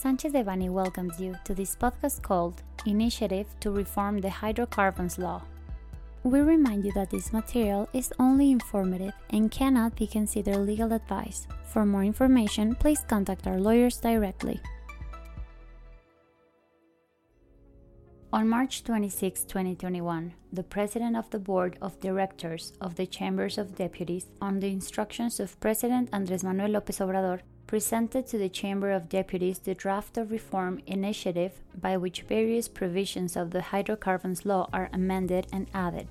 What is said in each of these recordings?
Sanchez Devanny welcomes you to this podcast called Initiative to Reform the Hydrocarbons Law. We remind you that this material is only informative and cannot be considered legal advice. For more information, please contact our lawyers directly. On March 26, 2021, the President of the Board of Directors of the Chambers of Deputies, on the instructions of President Andrés Manuel López Obrador, presented to the Chamber of Deputies the draft of reform initiative by which various provisions of the hydrocarbons law are amended and added.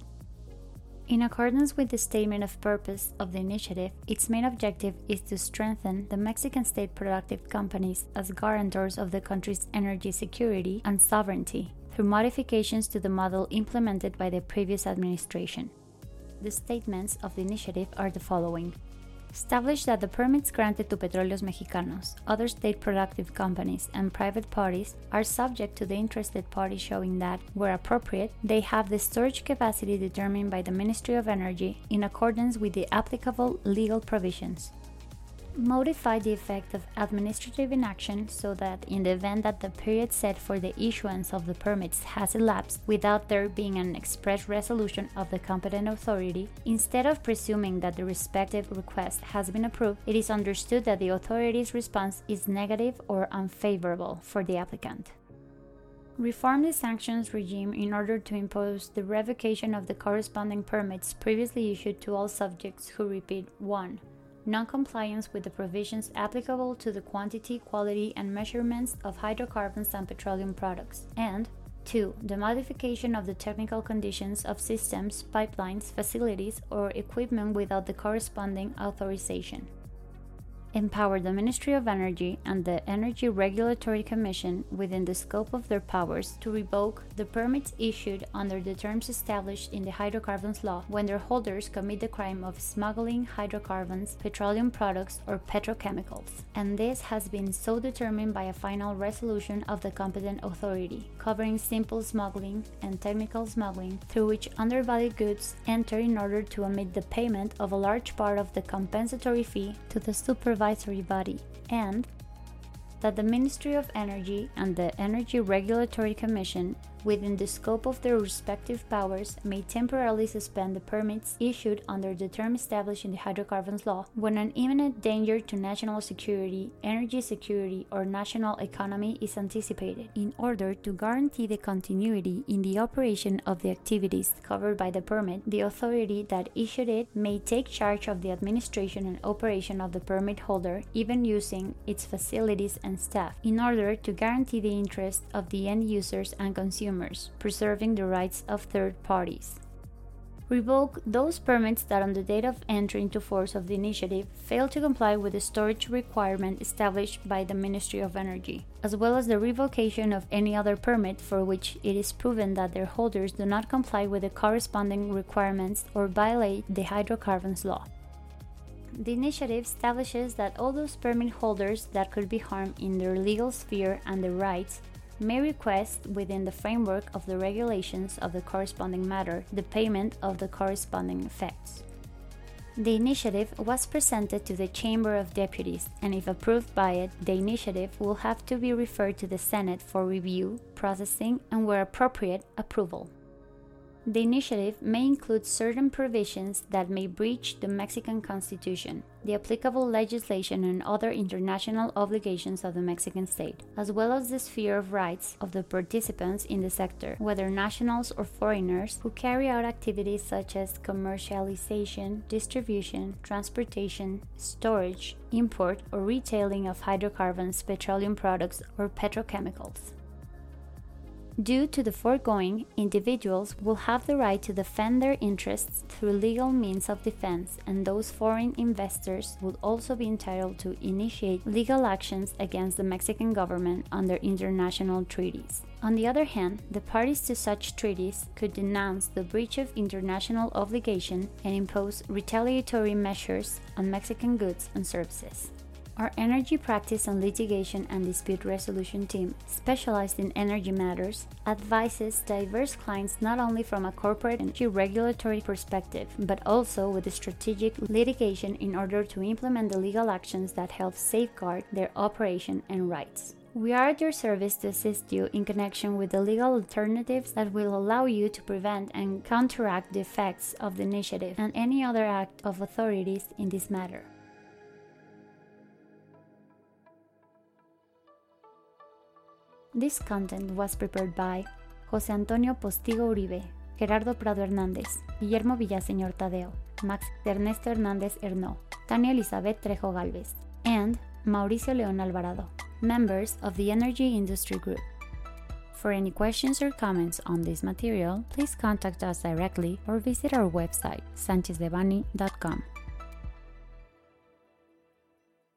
In accordance with the statement of purpose of the initiative, its main objective is to strengthen the Mexican state productive companies as guarantors of the country's energy security and sovereignty through modifications to the model implemented by the previous administration. The statements of the initiative are the following Establish that the permits granted to Petróleos Mexicanos, other state productive companies, and private parties are subject to the interested party showing that, where appropriate, they have the storage capacity determined by the Ministry of Energy in accordance with the applicable legal provisions modify the effect of administrative inaction so that in the event that the period set for the issuance of the permits has elapsed without there being an express resolution of the competent authority, instead of presuming that the respective request has been approved, it is understood that the authority's response is negative or unfavorable for the applicant. Reform the sanctions regime in order to impose the revocation of the corresponding permits previously issued to all subjects who repeat 1 non-compliance with the provisions applicable to the quantity, quality, and measurements of hydrocarbons and petroleum products, and 2. The modification of the technical conditions of systems, pipelines, facilities, or equipment without the corresponding authorization empower the Ministry of Energy and the Energy Regulatory Commission within the scope of their powers to revoke the permits issued under the terms established in the hydrocarbons law when their holders commit the crime of smuggling hydrocarbons, petroleum products, or petrochemicals. And this has been so determined by a final resolution of the competent authority, covering simple smuggling and technical smuggling, through which undervalued goods enter in order to omit the payment of a large part of the compensatory fee to the supervisor body, and that the Ministry of Energy and the Energy Regulatory Commission within the scope of their respective powers, may temporarily suspend the permits issued under the term established in the hydrocarbons law when an imminent danger to national security, energy security, or national economy is anticipated, in order to guarantee the continuity in the operation of the activities covered by the permit. The authority that issued it may take charge of the administration and operation of the permit holder, even using its facilities and staff, in order to guarantee the interests of the end users and consumers consumers, preserving the rights of third parties. Revoke those permits that, on the date of entry into force of the initiative, fail to comply with the storage requirement established by the Ministry of Energy, as well as the revocation of any other permit for which it is proven that their holders do not comply with the corresponding requirements or violate the hydrocarbons law. The initiative establishes that all those permit holders that could be harmed in their legal sphere and their rights may request, within the framework of the regulations of the corresponding matter, the payment of the corresponding effects. The initiative was presented to the Chamber of Deputies, and if approved by it, the initiative will have to be referred to the Senate for review, processing, and where appropriate, approval. The initiative may include certain provisions that may breach the Mexican Constitution, the applicable legislation, and other international obligations of the Mexican state, as well as the sphere of rights of the participants in the sector, whether nationals or foreigners, who carry out activities such as commercialization, distribution, transportation, storage, import, or retailing of hydrocarbons, petroleum products, or petrochemicals. Due to the foregoing, individuals will have the right to defend their interests through legal means of defense, and those foreign investors would also be entitled to initiate legal actions against the Mexican government under international treaties. On the other hand, the parties to such treaties could denounce the breach of international obligation and impose retaliatory measures on Mexican goods and services. Our energy practice and litigation and dispute resolution team, specialized in energy matters, advises diverse clients not only from a corporate and regulatory perspective, but also with a strategic litigation in order to implement the legal actions that help safeguard their operation and rights. We are at your service to assist you in connection with the legal alternatives that will allow you to prevent and counteract the effects of the initiative and any other act of authorities in this matter. This content was prepared by José Antonio Postigo Uribe, Gerardo Prado Hernández, Guillermo Villaseñor Tadeo, Max Ernesto Hernández Hernó, Tania Elizabeth Trejo Galvez, and Mauricio León Alvarado, members of the Energy Industry Group. For any questions or comments on this material, please contact us directly or visit our website, sanchezdevanny.com.